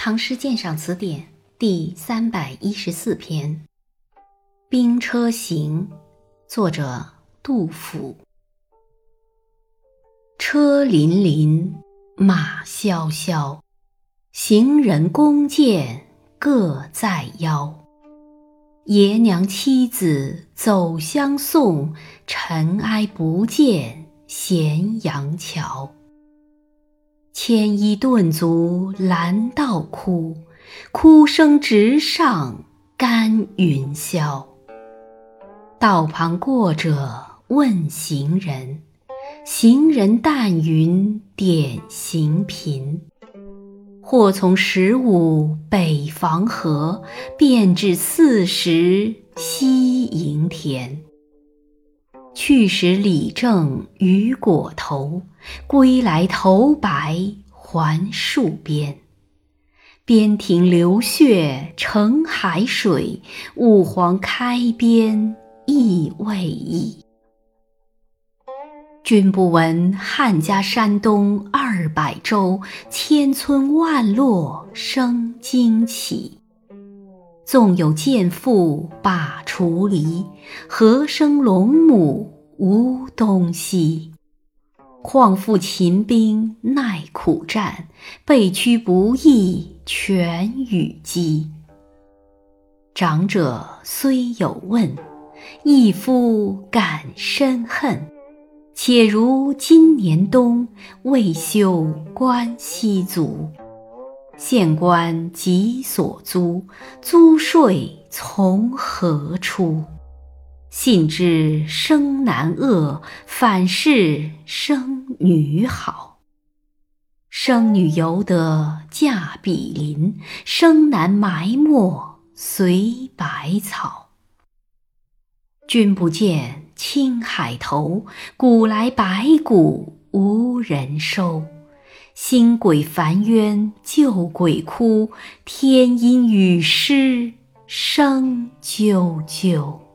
唐诗鉴赏词典第三百一十四篇《兵车行》，作者杜甫。车辚辚，马萧萧，行人弓箭各在腰。爷娘妻子走相送，尘埃不见咸阳桥。牵衣顿足拦道哭，哭声直上干云霄。道旁过者问行人，行人但云点行频。或从十五北防河，便至四十西营田。去时李正雨裹头，归来头白还戍边。边庭流血成海水，吾皇开边意未已。君不闻汉家山东二百州，千村万落生荆杞。纵有剑妇把锄犁，何生龙母无东西？况复秦兵耐苦战，被驱不义全与鸡。长者虽有问，一夫感深恨。且如今年冬，未休关西卒。县官急所租，租税从何出？信知生男恶，反是生女好。生女犹得嫁比邻，生男埋没随百草。君不见青海头，古来白骨无人收。新鬼烦冤旧鬼哭，天阴雨湿声啾啾。